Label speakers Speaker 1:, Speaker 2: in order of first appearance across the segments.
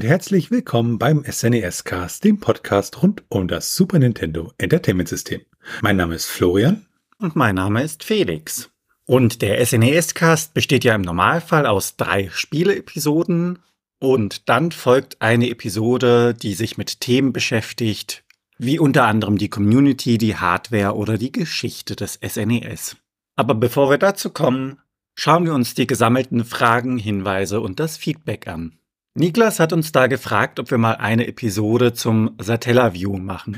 Speaker 1: Und herzlich willkommen beim SNES Cast, dem Podcast rund um das Super Nintendo Entertainment System. Mein Name ist Florian.
Speaker 2: Und mein Name ist Felix. Und der SNES Cast besteht ja im Normalfall aus drei Spieleepisoden. Und dann folgt eine Episode, die sich mit Themen beschäftigt, wie unter anderem die Community, die Hardware oder die Geschichte des SNES. Aber bevor wir dazu kommen, schauen wir uns die gesammelten Fragen, Hinweise und das Feedback an. Niklas hat uns da gefragt, ob wir mal eine Episode zum Satellaview machen.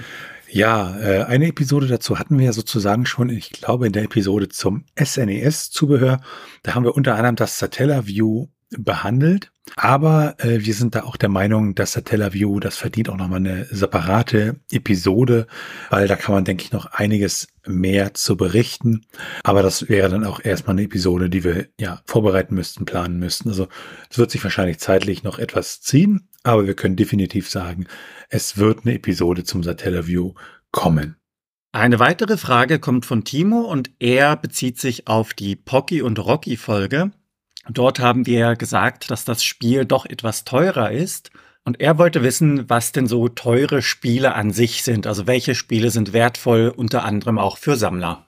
Speaker 1: Ja, äh, eine Episode dazu hatten wir ja sozusagen schon, ich glaube, in der Episode zum SNES-Zubehör. Da haben wir unter anderem das Satellaview behandelt. Aber äh, wir sind da auch der Meinung, dass Satellaview, das verdient auch nochmal eine separate Episode, weil da kann man, denke ich, noch einiges mehr zu berichten. Aber das wäre dann auch erstmal eine Episode, die wir ja vorbereiten müssten, planen müssten. Also es wird sich wahrscheinlich zeitlich noch etwas ziehen, aber wir können definitiv sagen, es wird eine Episode zum Satellaview kommen.
Speaker 2: Eine weitere Frage kommt von Timo und er bezieht sich auf die Pocky und Rocky Folge. Dort haben wir gesagt, dass das Spiel doch etwas teurer ist. Und er wollte wissen, was denn so teure Spiele an sich sind. Also welche Spiele sind wertvoll, unter anderem auch für Sammler.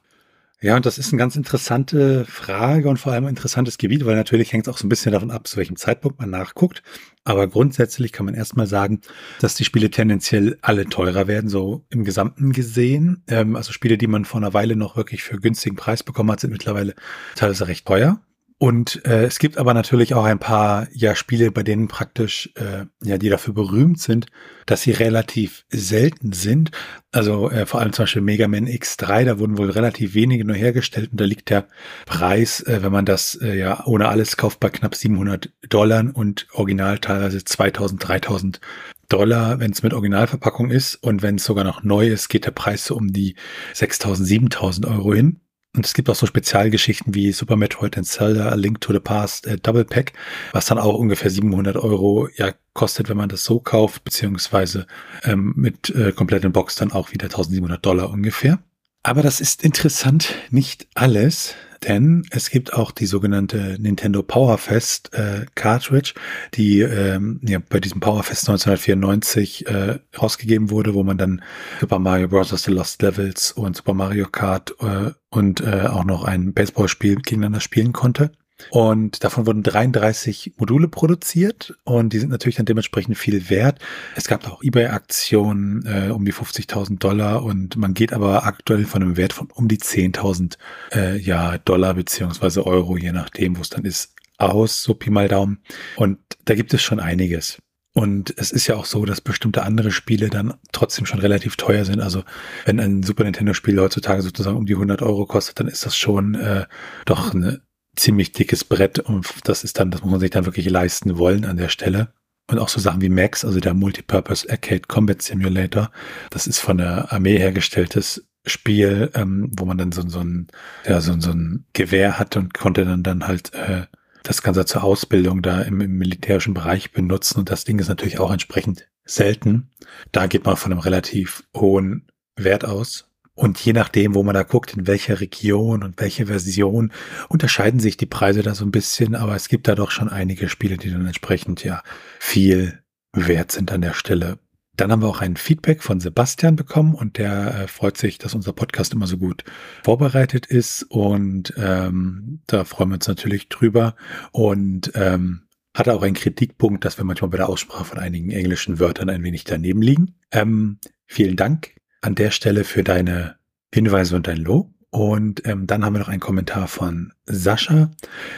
Speaker 1: Ja, und das ist eine ganz interessante Frage und vor allem ein interessantes Gebiet, weil natürlich hängt es auch so ein bisschen davon ab, zu welchem Zeitpunkt man nachguckt. Aber grundsätzlich kann man erstmal sagen, dass die Spiele tendenziell alle teurer werden, so im Gesamten gesehen. Ähm, also Spiele, die man vor einer Weile noch wirklich für günstigen Preis bekommen hat, sind mittlerweile teilweise recht teuer. Und äh, es gibt aber natürlich auch ein paar ja Spiele, bei denen praktisch äh, ja die dafür berühmt sind, dass sie relativ selten sind. Also äh, vor allem zum Beispiel Mega Man X3, da wurden wohl relativ wenige nur hergestellt und da liegt der Preis, äh, wenn man das äh, ja ohne alles kauft, bei knapp 700 Dollar und original teilweise 2000, 3000 Dollar, wenn es mit Originalverpackung ist und wenn es sogar noch neu ist, geht der Preis so um die 6000, 7000 Euro hin. Und es gibt auch so Spezialgeschichten wie Super Metroid and Zelda, A Link to the Past, äh, Double Pack, was dann auch ungefähr 700 Euro ja kostet, wenn man das so kauft, beziehungsweise ähm, mit äh, kompletten Box dann auch wieder 1700 Dollar ungefähr. Aber das ist interessant nicht alles, denn es gibt auch die sogenannte Nintendo Powerfest äh, Cartridge, die ähm, ja, bei diesem Powerfest 1994 äh, rausgegeben wurde, wo man dann Super Mario Bros. The Lost Levels und Super Mario Kart äh, und äh, auch noch ein Baseballspiel gegeneinander spielen konnte. Und davon wurden 33 Module produziert und die sind natürlich dann dementsprechend viel wert. Es gab auch eBay-Aktionen äh, um die 50.000 Dollar und man geht aber aktuell von einem Wert von um die 10.000 äh, ja, Dollar beziehungsweise Euro, je nachdem, wo es dann ist, aus, so Pi mal Daumen. Und da gibt es schon einiges. Und es ist ja auch so, dass bestimmte andere Spiele dann trotzdem schon relativ teuer sind. Also wenn ein Super Nintendo-Spiel heutzutage sozusagen um die 100 Euro kostet, dann ist das schon äh, doch eine ziemlich dickes Brett und das ist dann, das muss man sich dann wirklich leisten wollen an der Stelle. Und auch so Sachen wie Max, also der Multipurpose Arcade Combat Simulator, das ist von der Armee hergestelltes Spiel, ähm, wo man dann so, so, ein, ja, so, so ein Gewehr hat und konnte dann, dann halt äh, das Ganze zur Ausbildung da im, im militärischen Bereich benutzen. Und das Ding ist natürlich auch entsprechend selten. Da geht man von einem relativ hohen Wert aus. Und je nachdem, wo man da guckt, in welcher Region und welche Version, unterscheiden sich die Preise da so ein bisschen. Aber es gibt da doch schon einige Spiele, die dann entsprechend ja viel wert sind an der Stelle. Dann haben wir auch ein Feedback von Sebastian bekommen und der äh, freut sich, dass unser Podcast immer so gut vorbereitet ist und ähm, da freuen wir uns natürlich drüber und ähm, hat auch einen Kritikpunkt, dass wir manchmal bei der Aussprache von einigen englischen Wörtern ein wenig daneben liegen. Ähm, vielen Dank an der Stelle für deine Hinweise und dein Lob. Und ähm, dann haben wir noch einen Kommentar von Sascha,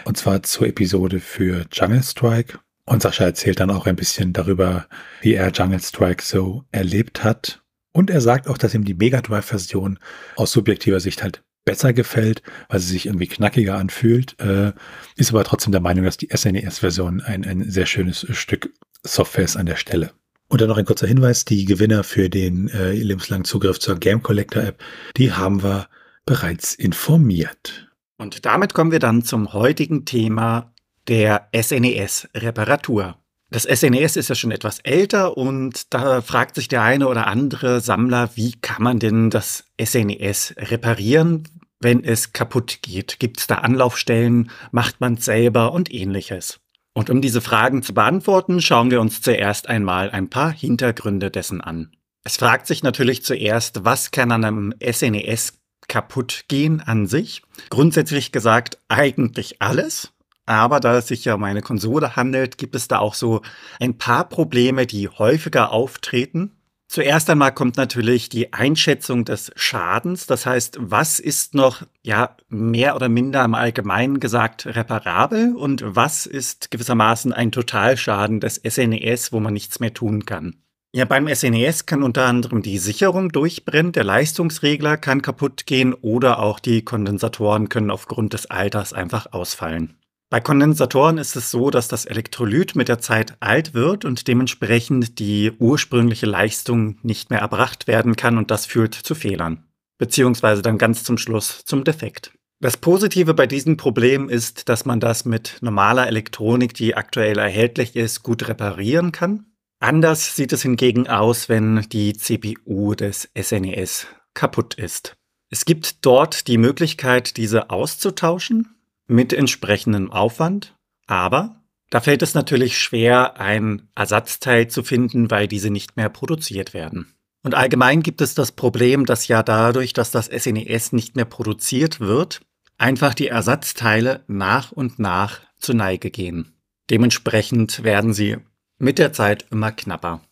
Speaker 1: und zwar zur Episode für Jungle Strike. Und Sascha erzählt dann auch ein bisschen darüber, wie er Jungle Strike so erlebt hat. Und er sagt auch, dass ihm die Mega Drive-Version aus subjektiver Sicht halt besser gefällt, weil sie sich irgendwie knackiger anfühlt, äh, ist aber trotzdem der Meinung, dass die SNES-Version ein, ein sehr schönes Stück Software ist an der Stelle. Und dann noch ein kurzer Hinweis, die Gewinner für den äh, lebenslangen Zugriff zur Game Collector App, die haben wir bereits informiert.
Speaker 2: Und damit kommen wir dann zum heutigen Thema der SNES-Reparatur. Das SNES ist ja schon etwas älter und da fragt sich der eine oder andere Sammler, wie kann man denn das SNES reparieren, wenn es kaputt geht? Gibt es da Anlaufstellen? Macht man es selber und ähnliches? Und um diese Fragen zu beantworten, schauen wir uns zuerst einmal ein paar Hintergründe dessen an. Es fragt sich natürlich zuerst, was kann an einem SNES e kaputt gehen an sich? Grundsätzlich gesagt eigentlich alles. Aber da es sich ja um eine Konsole handelt, gibt es da auch so ein paar Probleme, die häufiger auftreten. Zuerst einmal kommt natürlich die Einschätzung des Schadens. Das heißt, was ist noch, ja, mehr oder minder im Allgemeinen gesagt reparabel und was ist gewissermaßen ein Totalschaden des SNES, e wo man nichts mehr tun kann. Ja, beim SNES e kann unter anderem die Sicherung durchbrennen, der Leistungsregler kann kaputt gehen oder auch die Kondensatoren können aufgrund des Alters einfach ausfallen. Bei Kondensatoren ist es so, dass das Elektrolyt mit der Zeit alt wird und dementsprechend die ursprüngliche Leistung nicht mehr erbracht werden kann und das führt zu Fehlern. Beziehungsweise dann ganz zum Schluss zum Defekt. Das Positive bei diesem Problem ist, dass man das mit normaler Elektronik, die aktuell erhältlich ist, gut reparieren kann. Anders sieht es hingegen aus, wenn die CPU des SNES e kaputt ist. Es gibt dort die Möglichkeit, diese auszutauschen mit entsprechendem Aufwand, aber da fällt es natürlich schwer, ein Ersatzteil zu finden, weil diese nicht mehr produziert werden. Und allgemein gibt es das Problem, dass ja dadurch, dass das SNES e nicht mehr produziert wird, einfach die Ersatzteile nach und nach zur Neige gehen. Dementsprechend werden sie mit der Zeit immer knapper.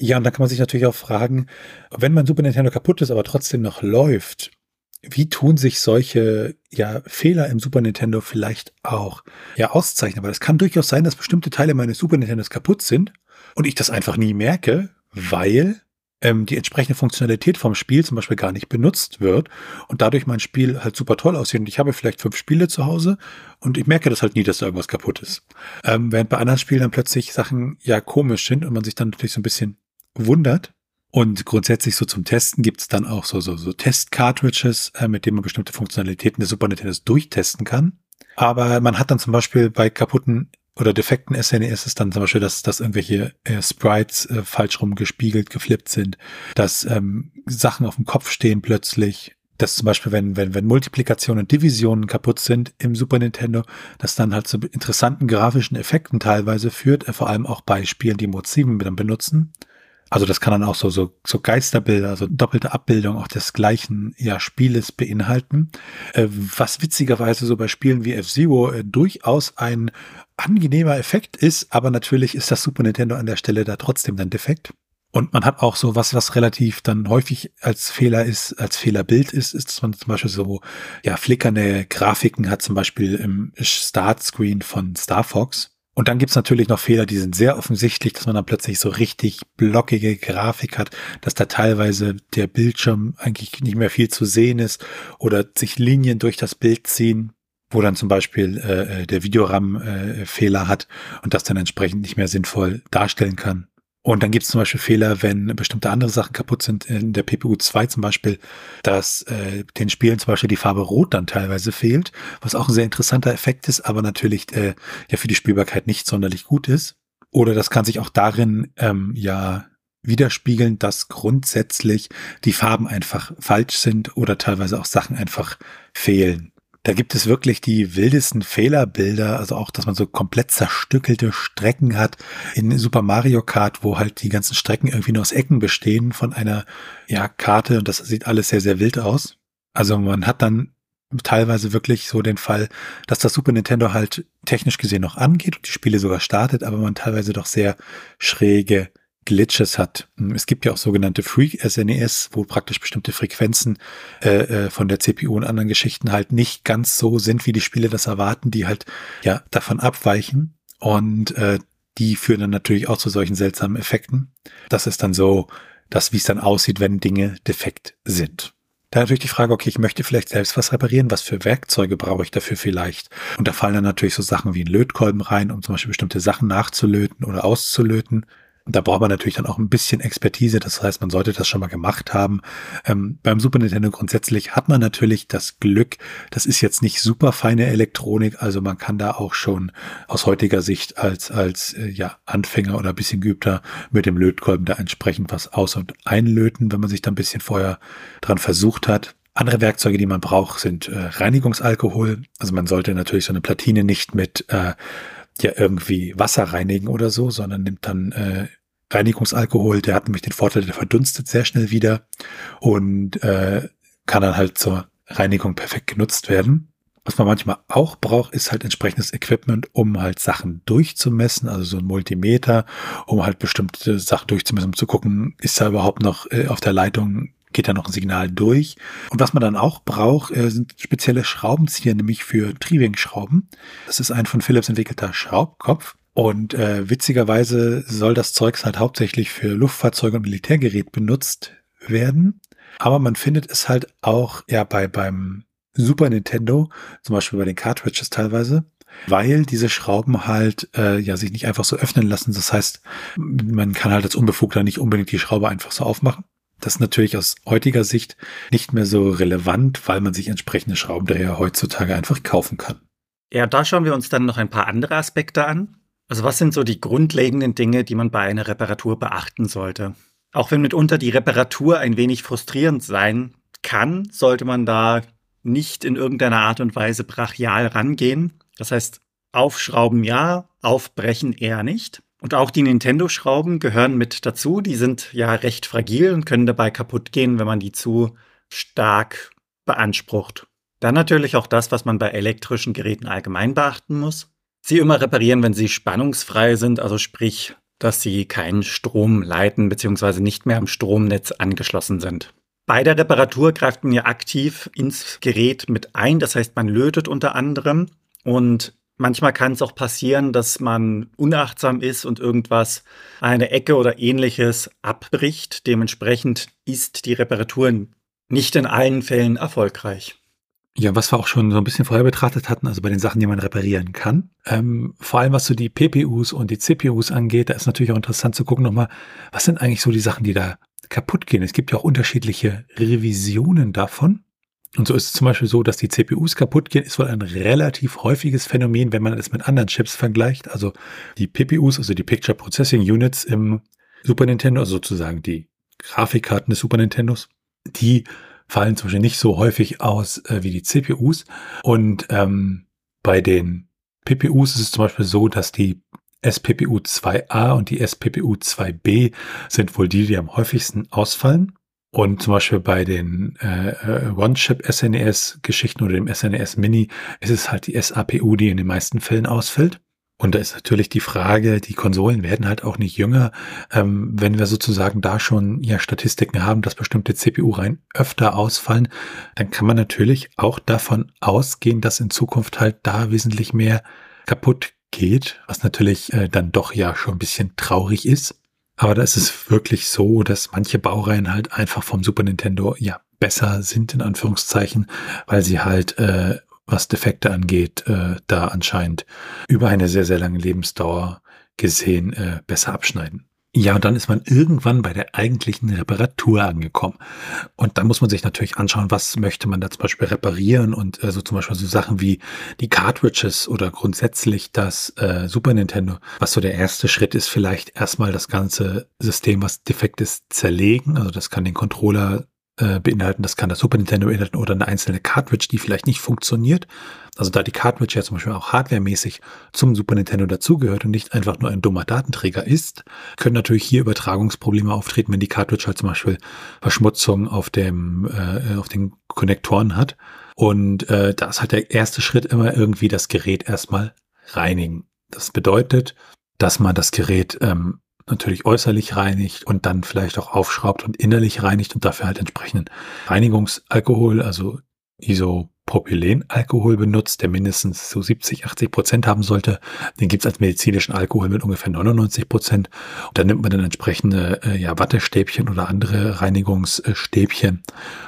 Speaker 1: Ja, und da kann man sich natürlich auch fragen, wenn mein Super Nintendo kaputt ist, aber trotzdem noch läuft, wie tun sich solche ja, Fehler im Super Nintendo vielleicht auch ja, auszeichnen? Weil es kann durchaus sein, dass bestimmte Teile meines Super Nintendos kaputt sind und ich das einfach nie merke, weil ähm, die entsprechende Funktionalität vom Spiel zum Beispiel gar nicht benutzt wird und dadurch mein Spiel halt super toll aussieht. Und ich habe vielleicht fünf Spiele zu Hause und ich merke das halt nie, dass da irgendwas kaputt ist. Ähm, während bei anderen Spielen dann plötzlich Sachen ja komisch sind und man sich dann natürlich so ein bisschen wundert, und grundsätzlich so zum Testen gibt es dann auch so, so, so Test-Cartridges, äh, mit denen man bestimmte Funktionalitäten des Super Nintendo durchtesten kann. Aber man hat dann zum Beispiel bei kaputten oder defekten SNES ist dann zum Beispiel, dass, dass irgendwelche äh, Sprites äh, falsch rum gespiegelt, geflippt sind, dass ähm, Sachen auf dem Kopf stehen plötzlich, dass zum Beispiel, wenn, wenn, wenn Multiplikation und Divisionen kaputt sind im Super Nintendo, das dann halt zu interessanten grafischen Effekten teilweise führt, äh, vor allem auch bei Spielen, die Mode 7 dann benutzen. Also das kann dann auch so, so, so Geisterbilder, so doppelte Abbildung auch des gleichen ja, Spieles beinhalten. Äh, was witzigerweise so bei Spielen wie F-Zero äh, durchaus ein angenehmer Effekt ist, aber natürlich ist das Super Nintendo an der Stelle da trotzdem dann defekt. Und man hat auch so was, was relativ dann häufig als Fehler ist, als Fehlerbild ist, ist, dass man zum Beispiel so, ja, flickernde Grafiken hat, zum Beispiel im Startscreen von Star Fox und dann gibt's natürlich noch Fehler, die sind sehr offensichtlich, dass man dann plötzlich so richtig blockige Grafik hat, dass da teilweise der Bildschirm eigentlich nicht mehr viel zu sehen ist oder sich Linien durch das Bild ziehen, wo dann zum Beispiel äh, äh der Videoram äh, Fehler hat und das dann entsprechend nicht mehr sinnvoll darstellen kann. Und dann gibt es zum Beispiel Fehler, wenn bestimmte andere Sachen kaputt sind, in der PPU 2 zum Beispiel, dass äh, den Spielen zum Beispiel die Farbe Rot dann teilweise fehlt, was auch ein sehr interessanter Effekt ist, aber natürlich äh, ja für die Spielbarkeit nicht sonderlich gut ist. Oder das kann sich auch darin ähm, ja widerspiegeln, dass grundsätzlich die Farben einfach falsch sind oder teilweise auch Sachen einfach fehlen. Da gibt es wirklich die wildesten Fehlerbilder, also auch, dass man so komplett zerstückelte Strecken hat in Super Mario Kart, wo halt die ganzen Strecken irgendwie nur aus Ecken bestehen von einer ja, Karte und das sieht alles sehr, sehr wild aus. Also man hat dann teilweise wirklich so den Fall, dass das Super Nintendo halt technisch gesehen noch angeht und die Spiele sogar startet, aber man teilweise doch sehr schräge Glitches hat. Es gibt ja auch sogenannte Freak SNES, wo praktisch bestimmte Frequenzen äh, äh, von der CPU und anderen Geschichten halt nicht ganz so sind, wie die Spiele das erwarten, die halt ja davon abweichen. Und äh, die führen dann natürlich auch zu solchen seltsamen Effekten. Das ist dann so, dass wie es dann aussieht, wenn Dinge defekt sind. Da natürlich die Frage, okay, ich möchte vielleicht selbst was reparieren, was für Werkzeuge brauche ich dafür vielleicht? Und da fallen dann natürlich so Sachen wie ein Lötkolben rein, um zum Beispiel bestimmte Sachen nachzulöten oder auszulöten. Da braucht man natürlich dann auch ein bisschen Expertise. Das heißt, man sollte das schon mal gemacht haben. Ähm, beim Super Nintendo grundsätzlich hat man natürlich das Glück, das ist jetzt nicht super feine Elektronik. Also man kann da auch schon aus heutiger Sicht als, als äh, ja, Anfänger oder ein bisschen geübter mit dem Lötkolben da entsprechend was aus- und einlöten, wenn man sich da ein bisschen vorher dran versucht hat. Andere Werkzeuge, die man braucht, sind äh, Reinigungsalkohol. Also man sollte natürlich so eine Platine nicht mit äh, ja irgendwie Wasser reinigen oder so, sondern nimmt dann äh, Reinigungsalkohol, der hat nämlich den Vorteil, der verdunstet sehr schnell wieder und äh, kann dann halt zur Reinigung perfekt genutzt werden. Was man manchmal auch braucht, ist halt entsprechendes Equipment, um halt Sachen durchzumessen, also so ein Multimeter, um halt bestimmte Sachen durchzumessen, um zu gucken, ist da überhaupt noch äh, auf der Leitung, geht da noch ein Signal durch. Und was man dann auch braucht, äh, sind spezielle Schraubenzieher, nämlich für Triebing-Schrauben. Das ist ein von Philips entwickelter Schraubkopf. Und äh, witzigerweise soll das Zeugs halt hauptsächlich für Luftfahrzeuge und Militärgerät benutzt werden. Aber man findet es halt auch ja bei beim Super Nintendo, zum Beispiel bei den Cartridges teilweise, weil diese Schrauben halt äh, ja sich nicht einfach so öffnen lassen. Das heißt, man kann halt als Unbefugter nicht unbedingt die Schraube einfach so aufmachen. Das ist natürlich aus heutiger Sicht nicht mehr so relevant, weil man sich entsprechende Schraubendreher heutzutage einfach kaufen kann.
Speaker 2: Ja, da schauen wir uns dann noch ein paar andere Aspekte an. Also was sind so die grundlegenden Dinge, die man bei einer Reparatur beachten sollte? Auch wenn mitunter die Reparatur ein wenig frustrierend sein kann, sollte man da nicht in irgendeiner Art und Weise brachial rangehen. Das heißt, aufschrauben ja, aufbrechen eher nicht. Und auch die Nintendo-Schrauben gehören mit dazu. Die sind ja recht fragil und können dabei kaputt gehen, wenn man die zu stark beansprucht. Dann natürlich auch das, was man bei elektrischen Geräten allgemein beachten muss. Sie immer reparieren, wenn sie spannungsfrei sind, also sprich, dass sie keinen Strom leiten bzw. nicht mehr am Stromnetz angeschlossen sind. Bei der Reparatur greift man ja aktiv ins Gerät mit ein, das heißt, man lötet unter anderem und manchmal kann es auch passieren, dass man unachtsam ist und irgendwas, eine Ecke oder ähnliches abbricht. Dementsprechend ist die Reparatur nicht in allen Fällen erfolgreich.
Speaker 1: Ja, was wir auch schon so ein bisschen vorher betrachtet hatten, also bei den Sachen, die man reparieren kann. Ähm, vor allem was so die PPUs und die CPUs angeht, da ist natürlich auch interessant zu gucken nochmal, was sind eigentlich so die Sachen, die da kaputt gehen. Es gibt ja auch unterschiedliche Revisionen davon. Und so ist es zum Beispiel so, dass die CPUs kaputt gehen, ist wohl ein relativ häufiges Phänomen, wenn man es mit anderen Chips vergleicht. Also die PPUs, also die Picture Processing Units im Super Nintendo, also sozusagen die Grafikkarten des Super Nintendos, die fallen zum Beispiel nicht so häufig aus äh, wie die CPUs. Und ähm, bei den PPUs ist es zum Beispiel so, dass die SPPU 2a und die SPPU 2b sind wohl die, die am häufigsten ausfallen. Und zum Beispiel bei den äh, äh One-Chip-SNES-Geschichten oder dem SNES Mini ist es halt die SAPU, die in den meisten Fällen ausfällt. Und da ist natürlich die Frage, die Konsolen werden halt auch nicht jünger. Ähm, wenn wir sozusagen da schon ja Statistiken haben, dass bestimmte CPU-Reihen öfter ausfallen, dann kann man natürlich auch davon ausgehen, dass in Zukunft halt da wesentlich mehr kaputt geht, was natürlich äh, dann doch ja schon ein bisschen traurig ist. Aber da ist es wirklich so, dass manche Baureihen halt einfach vom Super Nintendo ja besser sind, in Anführungszeichen, weil sie halt, äh, was Defekte angeht, äh, da anscheinend über eine sehr, sehr lange Lebensdauer gesehen äh, besser abschneiden. Ja, und dann ist man irgendwann bei der eigentlichen Reparatur angekommen. Und da muss man sich natürlich anschauen, was möchte man da zum Beispiel reparieren und äh, so zum Beispiel so Sachen wie die Cartridges oder grundsätzlich das äh, Super Nintendo. Was so der erste Schritt ist, vielleicht erstmal das ganze System, was defekt ist, zerlegen. Also das kann den Controller äh, beinhalten. Das kann das Super Nintendo beinhalten oder eine einzelne Cartridge, die vielleicht nicht funktioniert. Also da die Cartridge ja zum Beispiel auch hardwaremäßig zum Super Nintendo dazugehört und nicht einfach nur ein dummer Datenträger ist, können natürlich hier Übertragungsprobleme auftreten, wenn die Cartridge halt zum Beispiel Verschmutzung auf dem äh, auf den Konnektoren hat. Und äh, da ist halt der erste Schritt immer irgendwie das Gerät erstmal reinigen. Das bedeutet, dass man das Gerät ähm, natürlich äußerlich reinigt und dann vielleicht auch aufschraubt und innerlich reinigt und dafür halt entsprechenden Reinigungsalkohol, also Isopropylenalkohol benutzt, der mindestens so 70, 80 Prozent haben sollte. Den gibt's als medizinischen Alkohol mit ungefähr 99 Prozent. Und dann nimmt man dann entsprechende äh, ja, Wattestäbchen oder andere Reinigungsstäbchen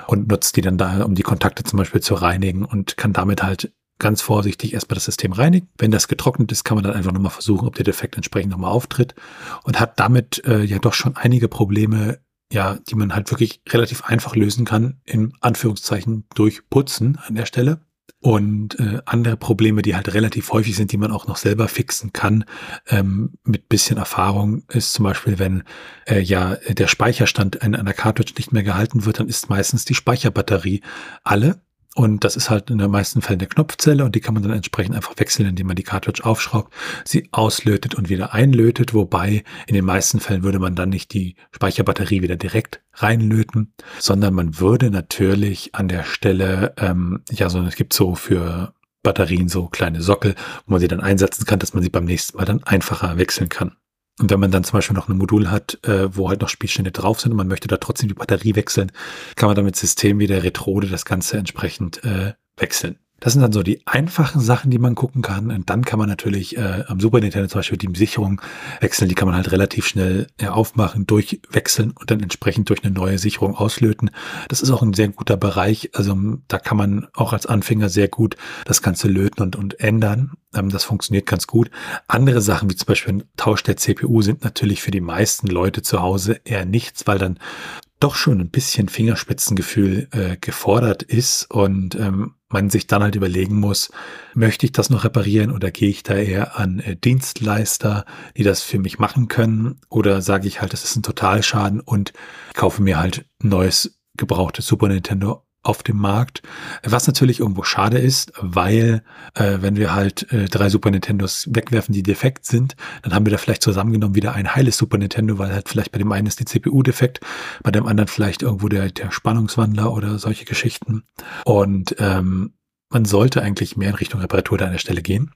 Speaker 1: und nutzt die dann da, um die Kontakte zum Beispiel zu reinigen und kann damit halt ganz vorsichtig erstmal das System reinigen. Wenn das getrocknet ist, kann man dann einfach nochmal versuchen, ob der Defekt entsprechend nochmal auftritt und hat damit äh, ja doch schon einige Probleme, ja, die man halt wirklich relativ einfach lösen kann, in Anführungszeichen durch Putzen an der Stelle. Und äh, andere Probleme, die halt relativ häufig sind, die man auch noch selber fixen kann, ähm, mit bisschen Erfahrung, ist zum Beispiel, wenn äh, ja der Speicherstand in einer Cartridge nicht mehr gehalten wird, dann ist meistens die Speicherbatterie alle Und das ist halt in den meisten Fällen eine Knopfzelle und die kann man dann entsprechend einfach wechseln, indem man die Cartridge aufschraubt, sie auslötet und wieder einlötet. Wobei in den meisten Fällen würde man dann nicht die Speicherbatterie wieder direkt reinlöten, sondern man würde natürlich an der Stelle, ähm, ja, so es gibt so für Batterien so kleine Sockel, wo man sie dann einsetzen kann, dass man sie beim nächsten Mal dann einfacher wechseln kann. Und wenn man dann zum Beispiel noch ein Modul hat, äh, wo halt noch Spielstände drauf sind und man möchte da trotzdem die Batterie wechseln, kann man dann mit Systemen wie der Retrode das Ganze entsprechend äh, wechseln. Das sind dann so die einfachen Sachen, die man gucken kann. Und dann kann man natürlich äh, am Super Nintendo zum Beispiel die Sicherung wechseln. Die kann man halt relativ schnell äh, aufmachen, durchwechseln und dann entsprechend durch eine neue Sicherung auslöten. Das ist auch ein sehr guter Bereich. Also da kann man auch als Anfänger sehr gut das Ganze löten und, und ändern. Ähm, das funktioniert ganz gut. Andere Sachen, wie zum Beispiel ein Tausch der CPU, sind natürlich für die meisten Leute zu Hause eher nichts, weil dann doch schon ein bisschen Fingerspitzengefühl äh, gefordert ist und ähm, man sich dann halt überlegen muss, möchte ich das noch reparieren oder gehe ich da eher an äh, Dienstleister, die das für mich machen können oder sage ich halt, das ist ein Totalschaden und kaufe mir halt neues gebrauchtes Super Nintendo auf dem Markt, was natürlich irgendwo schade ist, weil äh, wenn wir halt äh, drei Super Nintendos wegwerfen, die defekt sind, dann haben wir da vielleicht zusammengenommen wieder ein heiles Super Nintendo, weil halt vielleicht bei dem einen ist die CPU defekt, bei dem anderen vielleicht irgendwo der, der Spannungswandler oder solche Geschichten. Und ähm, man sollte eigentlich mehr in Richtung Reparatur da an der Stelle gehen.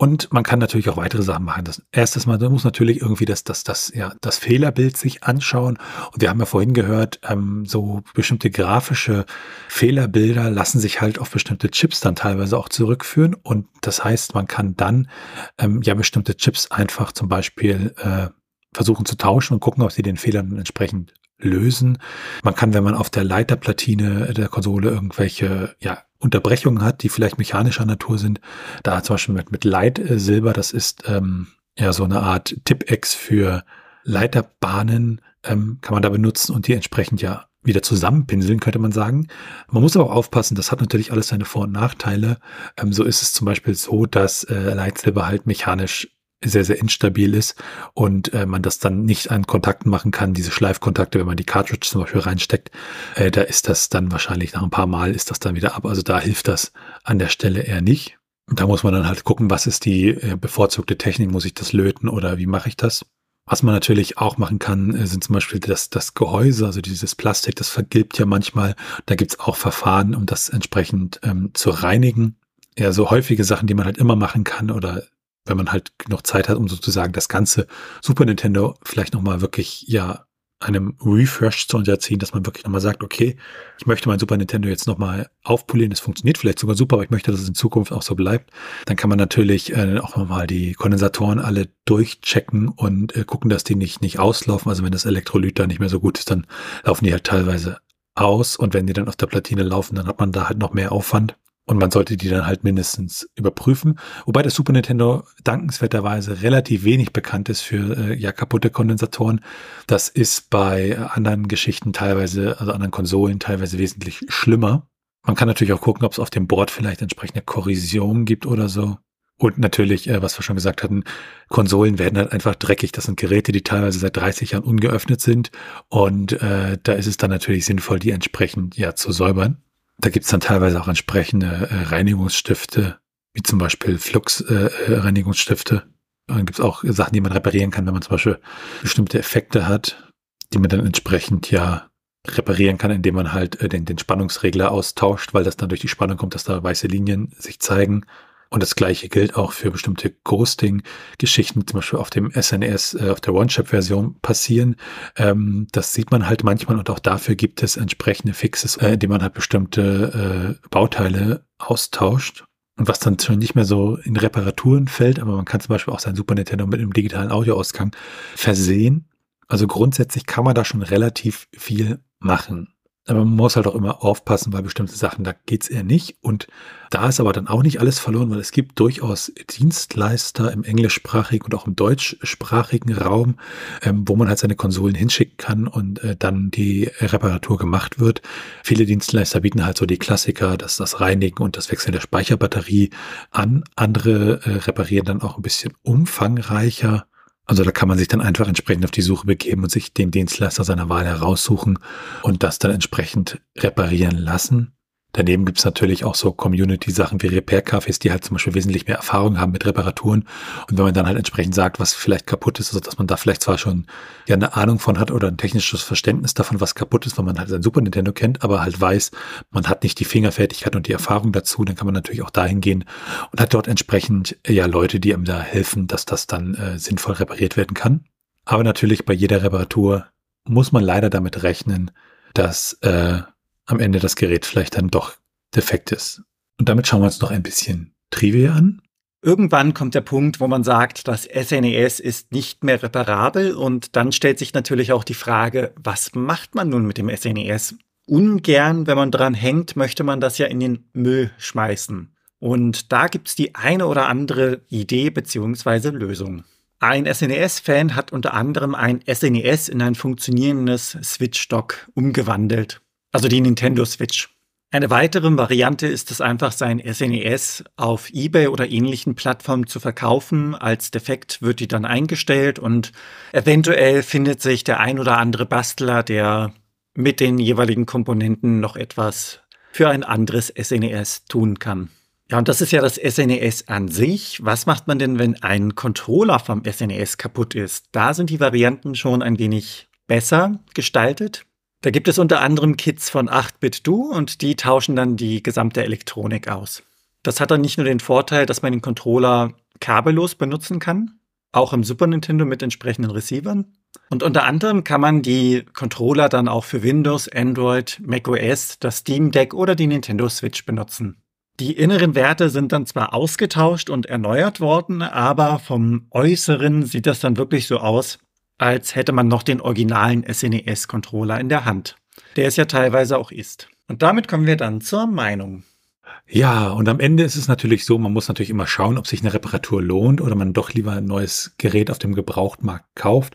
Speaker 1: Und man kann natürlich auch weitere Sachen machen. Das erstes Mal, muss natürlich irgendwie das, das, das, ja, das Fehlerbild sich anschauen. Und wir haben ja vorhin gehört, ähm, so bestimmte grafische Fehlerbilder lassen sich halt auf bestimmte Chips dann teilweise auch zurückführen. Und das heißt, man kann dann ähm, ja bestimmte Chips einfach zum Beispiel äh, versuchen zu tauschen und gucken, ob sie den Fehler dann entsprechend lösen. Man kann, wenn man auf der Leiterplatine der Konsole irgendwelche ja, Unterbrechungen hat, die vielleicht mechanischer Natur sind, da zum Beispiel mit, mit Leitsilber, das ist ähm, ja so eine Art Tipex für Leiterbahnen, ähm, kann man da benutzen und die entsprechend ja wieder zusammenpinseln, könnte man sagen. Man muss aber auch aufpassen, das hat natürlich alles seine Vor- und Nachteile. Ähm, so ist es zum Beispiel so, dass äh, Leitsilber halt mechanisch sehr, sehr instabil ist und äh, man das dann nicht an Kontakten machen kann, diese Schleifkontakte, wenn man die Cartridge zum Beispiel reinsteckt, äh, da ist das dann wahrscheinlich nach ein paar Mal ist das dann wieder ab. Also da hilft das an der Stelle eher nicht. Da muss man dann halt gucken, was ist die äh, bevorzugte Technik, muss ich das löten oder wie mache ich das? Was man natürlich auch machen kann, äh, sind zum Beispiel das, das Gehäuse, also dieses Plastik, das vergilbt ja manchmal. Da gibt's auch Verfahren, um das entsprechend ähm, zu reinigen. Ja, so häufige Sachen, die man halt immer machen kann oder wenn man halt noch Zeit hat, um sozusagen das ganze Super Nintendo vielleicht nochmal wirklich, ja, einem Refresh zu unterziehen, dass man wirklich nochmal sagt, okay, ich möchte mein Super Nintendo jetzt nochmal aufpolieren, es funktioniert vielleicht sogar super, aber ich möchte, dass es in Zukunft auch so bleibt, dann kann man natürlich äh, auch nochmal die Kondensatoren alle durchchecken und äh, gucken, dass die nicht, nicht auslaufen. Also wenn das Elektrolyt da nicht mehr so gut ist, dann laufen die halt teilweise aus und wenn die dann auf der Platine laufen, dann hat man da halt noch mehr Aufwand. Und man sollte die dann halt mindestens überprüfen. Wobei das Super Nintendo dankenswerterweise relativ wenig bekannt ist für äh, ja kaputte Kondensatoren. Das ist bei anderen Geschichten teilweise, also anderen Konsolen teilweise wesentlich schlimmer. Man kann natürlich auch gucken, ob es auf dem Board vielleicht entsprechende Korrosion gibt oder so. Und natürlich, äh, was wir schon gesagt hatten, Konsolen werden halt einfach dreckig. Das sind Geräte, die teilweise seit 30 Jahren ungeöffnet sind. Und äh, da ist es dann natürlich sinnvoll, die entsprechend ja zu säubern. Da gibt's dann teilweise auch entsprechende äh, Reinigungsstifte, wie zum Beispiel Flux-Reinigungsstifte. Äh, dann gibt's auch Sachen, die man reparieren kann, wenn man zum Beispiel bestimmte Effekte hat, die man dann entsprechend ja reparieren kann, indem man halt äh, den, den Spannungsregler austauscht, weil das dann durch die Spannung kommt, dass da weiße Linien sich zeigen. Und das gleiche gilt auch für bestimmte Ghosting-Geschichten, zum Beispiel auf dem SNES, äh, auf der One-Chip-Version passieren. Ähm, das sieht man halt manchmal und auch dafür gibt es entsprechende Fixes, äh, indem man halt bestimmte äh, Bauteile austauscht. Und was dann schon nicht mehr so in Reparaturen fällt, aber man kann zum Beispiel auch sein Super Nintendo mit einem digitalen Audioausgang versehen. Also grundsätzlich kann man da schon relativ viel machen. Aber man muss halt auch immer aufpassen bei bestimmten Sachen, da geht's eher nicht. Und da ist aber dann auch nicht alles verloren, weil es gibt durchaus Dienstleister im englischsprachigen und auch im deutschsprachigen Raum, ähm, wo man halt seine Konsolen hinschicken kann und äh, dann die Reparatur gemacht wird. Viele Dienstleister bieten halt so die Klassiker, das, das Reinigen und das Wechseln der Speicherbatterie an. Andere äh, reparieren dann auch ein bisschen umfangreicher. Also da kann man sich dann einfach entsprechend auf die Suche begeben und sich den Dienstleister seiner Wahl heraussuchen und das dann entsprechend reparieren lassen. Daneben gibt es natürlich auch so Community-Sachen wie Repair-Cafés, die halt zum Beispiel wesentlich mehr Erfahrung haben mit Reparaturen. Und wenn man dann halt entsprechend sagt, was vielleicht kaputt ist, also dass man da vielleicht zwar schon ja eine Ahnung von hat oder ein technisches Verständnis davon, was kaputt ist, weil man halt sein Super Nintendo kennt, aber halt weiß, man hat nicht die Fingerfertigkeit und die Erfahrung dazu, dann kann man natürlich auch dahin gehen und hat dort entsprechend ja Leute, die einem da helfen, dass das dann äh, sinnvoll repariert werden kann. Aber natürlich bei jeder Reparatur muss man leider damit rechnen, dass äh, am Ende das Gerät vielleicht dann doch defekt ist. Und damit schauen wir uns noch ein bisschen Trivia an.
Speaker 2: Irgendwann kommt der Punkt, wo man sagt, das SNES e ist nicht mehr reparabel und dann stellt sich natürlich auch die Frage, was macht man nun mit dem SNES? E Ungern, wenn man dran hängt, möchte man das ja in den Müll schmeißen. Und da gibt's die eine oder andere Idee bzw. Lösung. Ein SNES-Fan hat unter anderem ein SNES e in ein funktionierendes Switch-Dock umgewandelt. Also die Nintendo Switch. Eine weitere Variante ist es einfach, sein SNES e auf eBay oder ähnlichen Plattformen zu verkaufen. Als defekt wird die dann eingestellt und eventuell findet sich der ein oder andere Bastler, der mit den jeweiligen Komponenten noch etwas für ein anderes SNES e tun kann. Ja, und das ist ja das SNES an sich. Was macht man denn, wenn ein Controller vom SNES kaputt ist? Da sind die Varianten schon ein wenig besser gestaltet. Da gibt es unter anderem Kits von 8-Bit-Do und die tauschen dann die gesamte Elektronik aus. Das hat dann nicht nur den Vorteil, dass man den Controller kabellos benutzen kann, auch im Super Nintendo mit entsprechenden Receivern. Und unter anderem kann man die Controller dann auch für Windows, Android, macOS, das Steam Deck oder die Nintendo Switch benutzen. Die inneren Werte sind dann zwar ausgetauscht und erneuert worden, aber vom Äußeren sieht das dann wirklich so aus, als hätte man noch den originalen SNES-Controller in der Hand, der es ja teilweise auch ist. Und damit kommen wir dann zur Meinung.
Speaker 1: Ja, und am Ende ist es natürlich so, man muss natürlich immer schauen, ob sich eine Reparatur lohnt oder man doch lieber ein neues Gerät auf dem Gebrauchtmarkt kauft.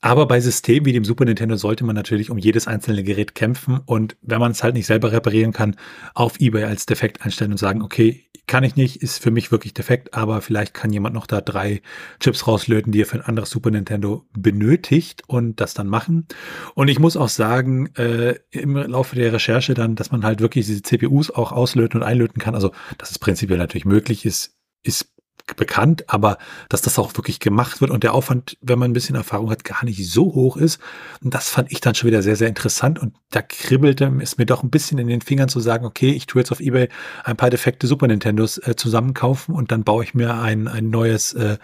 Speaker 1: Aber bei Systemen wie dem Super Nintendo sollte man natürlich um jedes einzelne Gerät kämpfen und wenn man es halt nicht selber reparieren kann, auf eBay als defekt einstellen und sagen, okay, kann ich nicht, ist für mich wirklich defekt, aber vielleicht kann jemand noch da drei Chips rauslöten, die er für ein anderes Super Nintendo benötigt und das dann machen. Und ich muss auch sagen, äh, im Laufe der Recherche dann, dass man halt wirklich diese CPUs auch auslöten und einlöten kann. Also, dass es prinzipiell natürlich möglich ist, ist bekannt, aber dass das auch wirklich gemacht wird und der Aufwand, wenn man ein bisschen Erfahrung hat, gar nicht so hoch ist. Und das fand ich dann schon wieder sehr, sehr interessant und da kribbelte es mir doch ein bisschen in den Fingern zu sagen, okay, ich tue jetzt auf Ebay ein paar defekte Super Nintendos äh, zusammenkaufen und dann baue ich mir ein, ein neues äh,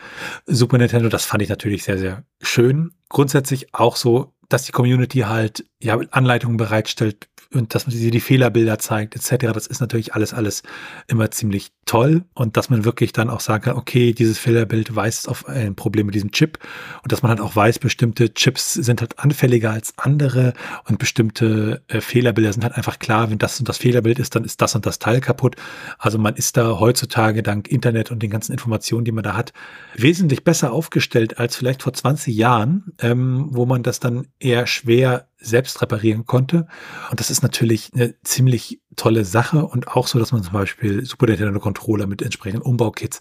Speaker 1: Super Nintendo. Das fand ich natürlich sehr, sehr schön. Grundsätzlich auch so, dass die Community halt ja Anleitungen bereitstellt, und dass man sie die Fehlerbilder zeigt, etc. Das ist natürlich alles, alles immer ziemlich toll. Und dass man wirklich dann auch sagen kann, okay, dieses Fehlerbild weist auf ein Problem mit diesem Chip. Und dass man halt auch weiß, bestimmte Chips sind halt anfälliger als andere und bestimmte äh, Fehlerbilder sind halt einfach klar, wenn das und das Fehlerbild ist, dann ist das und das Teil kaputt. Also man ist da heutzutage dank Internet und den ganzen Informationen, die man da hat, wesentlich besser aufgestellt als vielleicht vor 20 Jahren, ähm, wo man das dann eher schwer selbst reparieren konnte. Und das ist natürlich eine ziemlich tolle Sache und auch so, dass man zum Beispiel Super Nintendo Controller mit entsprechenden Umbaukits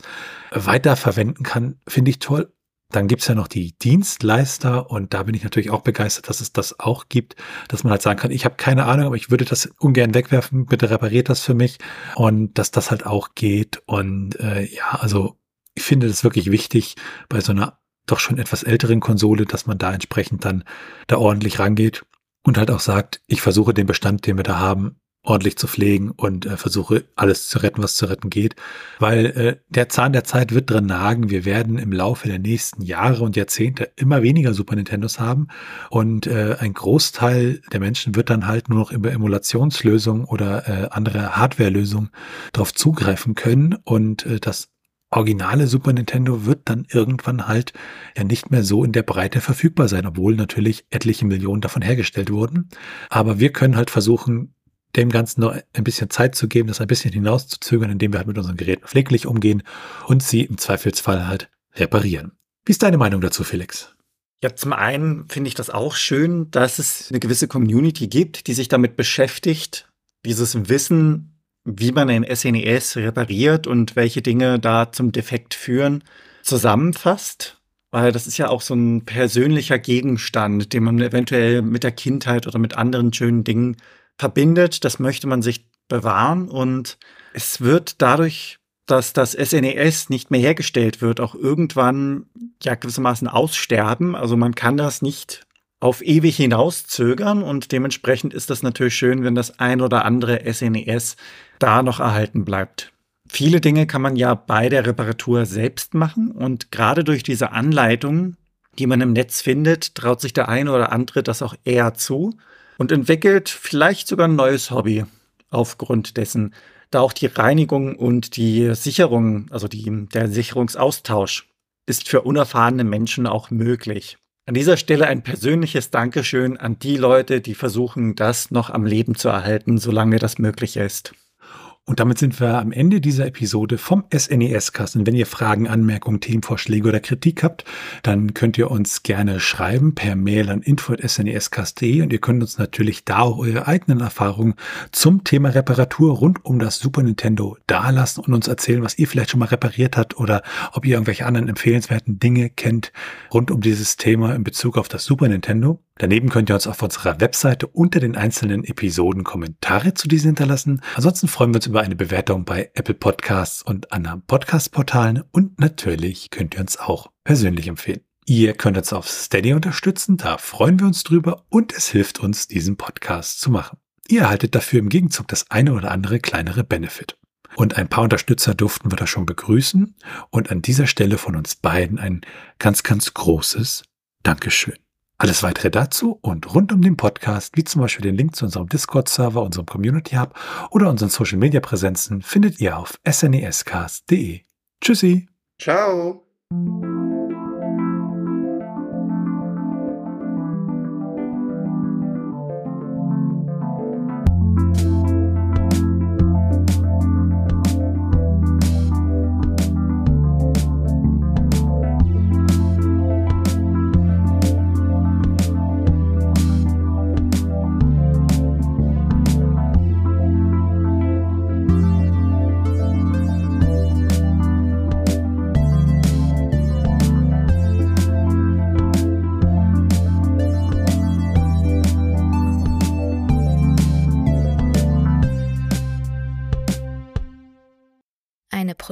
Speaker 1: weiter verwenden kann, finde ich toll. Dann gibt's ja noch die Dienstleister und da bin ich natürlich auch begeistert, dass es das auch gibt, dass man halt sagen kann, ich habe keine Ahnung, aber ich würde das ungern wegwerfen, bitte repariert das für mich und dass das halt auch geht. Und äh, ja, also ich finde das wirklich wichtig bei so einer doch schon etwas älteren Konsole, dass man da entsprechend dann da ordentlich rangeht und halt auch sagt, ich versuche den Bestand, den wir da haben, ordentlich zu pflegen und äh, versuche alles zu retten, was zu retten geht, weil äh, der Zahn der Zeit wird drin nagen. Wir werden im Laufe der nächsten Jahre und Jahrzehnte immer weniger Super Nintendos haben und äh, ein Großteil der Menschen wird dann halt nur noch über Emulationslösungen oder äh, andere Hardwarelösungen darauf zugreifen können und äh, das originale Super Nintendo wird dann irgendwann halt ja nicht mehr so in der Breite verfügbar sein, obwohl natürlich etliche Millionen davon hergestellt wurden. Aber wir können halt versuchen, dem Ganzen noch ein bisschen Zeit zu geben, das ein bisschen hinauszuzögern, indem wir halt mit unseren Geräten pfleglich umgehen und sie im Zweifelsfall halt reparieren. Wie ist deine Meinung dazu, Felix?
Speaker 2: Ja, zum einen finde ich das auch schön, dass es eine gewisse Community gibt, die sich damit beschäftigt, dieses Wissen wie man ein SNES repariert und welche Dinge da zum Defekt führen, zusammenfasst. Weil das ist ja auch so ein persönlicher Gegenstand, den man eventuell mit der Kindheit oder mit anderen schönen Dingen verbindet. Das möchte man sich bewahren und es wird dadurch, dass das SNES e nicht mehr hergestellt wird, auch irgendwann ja gewissermaßen aussterben. Also man kann das nicht auf ewig hinauszögern und dementsprechend ist das natürlich schön, wenn das ein oder andere SNES e da noch erhalten bleibt. Viele Dinge kann man ja bei der Reparatur selbst machen und gerade durch diese Anleitung, die man im Netz findet, traut sich der eine oder andere das auch eher zu und entwickelt vielleicht sogar ein neues Hobby aufgrund dessen, da auch die Reinigung und die Sicherung, also die, der Sicherungsaustausch ist für unerfahrene Menschen auch möglich. An dieser Stelle ein persönliches Dankeschön an die Leute, die versuchen, das noch am Leben zu erhalten, solange das möglich ist.
Speaker 1: Und damit sind wir am Ende dieser Episode vom SNES-Cast. Und wenn ihr Fragen, Anmerkungen, Themenvorschläge oder Kritik habt, dann könnt ihr uns gerne schreiben per Mail an info.snescast.de und ihr könnt uns natürlich da auch eure eigenen Erfahrungen zum Thema Reparatur rund um das Super Nintendo dalassen und uns erzählen, was ihr vielleicht schon mal repariert habt oder ob ihr irgendwelche anderen empfehlenswerten Dinge kennt rund um dieses Thema in Bezug auf das Super Nintendo. Daneben könnt ihr uns auf unserer Webseite unter den einzelnen Episoden Kommentare zu diesen hinterlassen. Ansonsten freuen wir uns über eine Bewertung bei Apple Podcasts und anderen Podcast-Portalen und natürlich könnt ihr uns auch persönlich empfehlen. Ihr könnt uns auf Steady unterstützen, da freuen wir uns drüber und es hilft uns, diesen Podcast zu machen. Ihr erhaltet dafür im Gegenzug das eine oder andere kleinere Benefit. Und ein paar Unterstützer durften wir da schon begrüßen und an dieser Stelle von uns beiden ein ganz, ganz großes Dankeschön. Alles weitere dazu und rund um den Podcast, wie zum Beispiel den Link zu unserem Discord-Server, unserem Community Hub oder unseren Social-Media-Präsenzen, findet ihr auf snescast.de. Tschüssi.
Speaker 2: Ciao.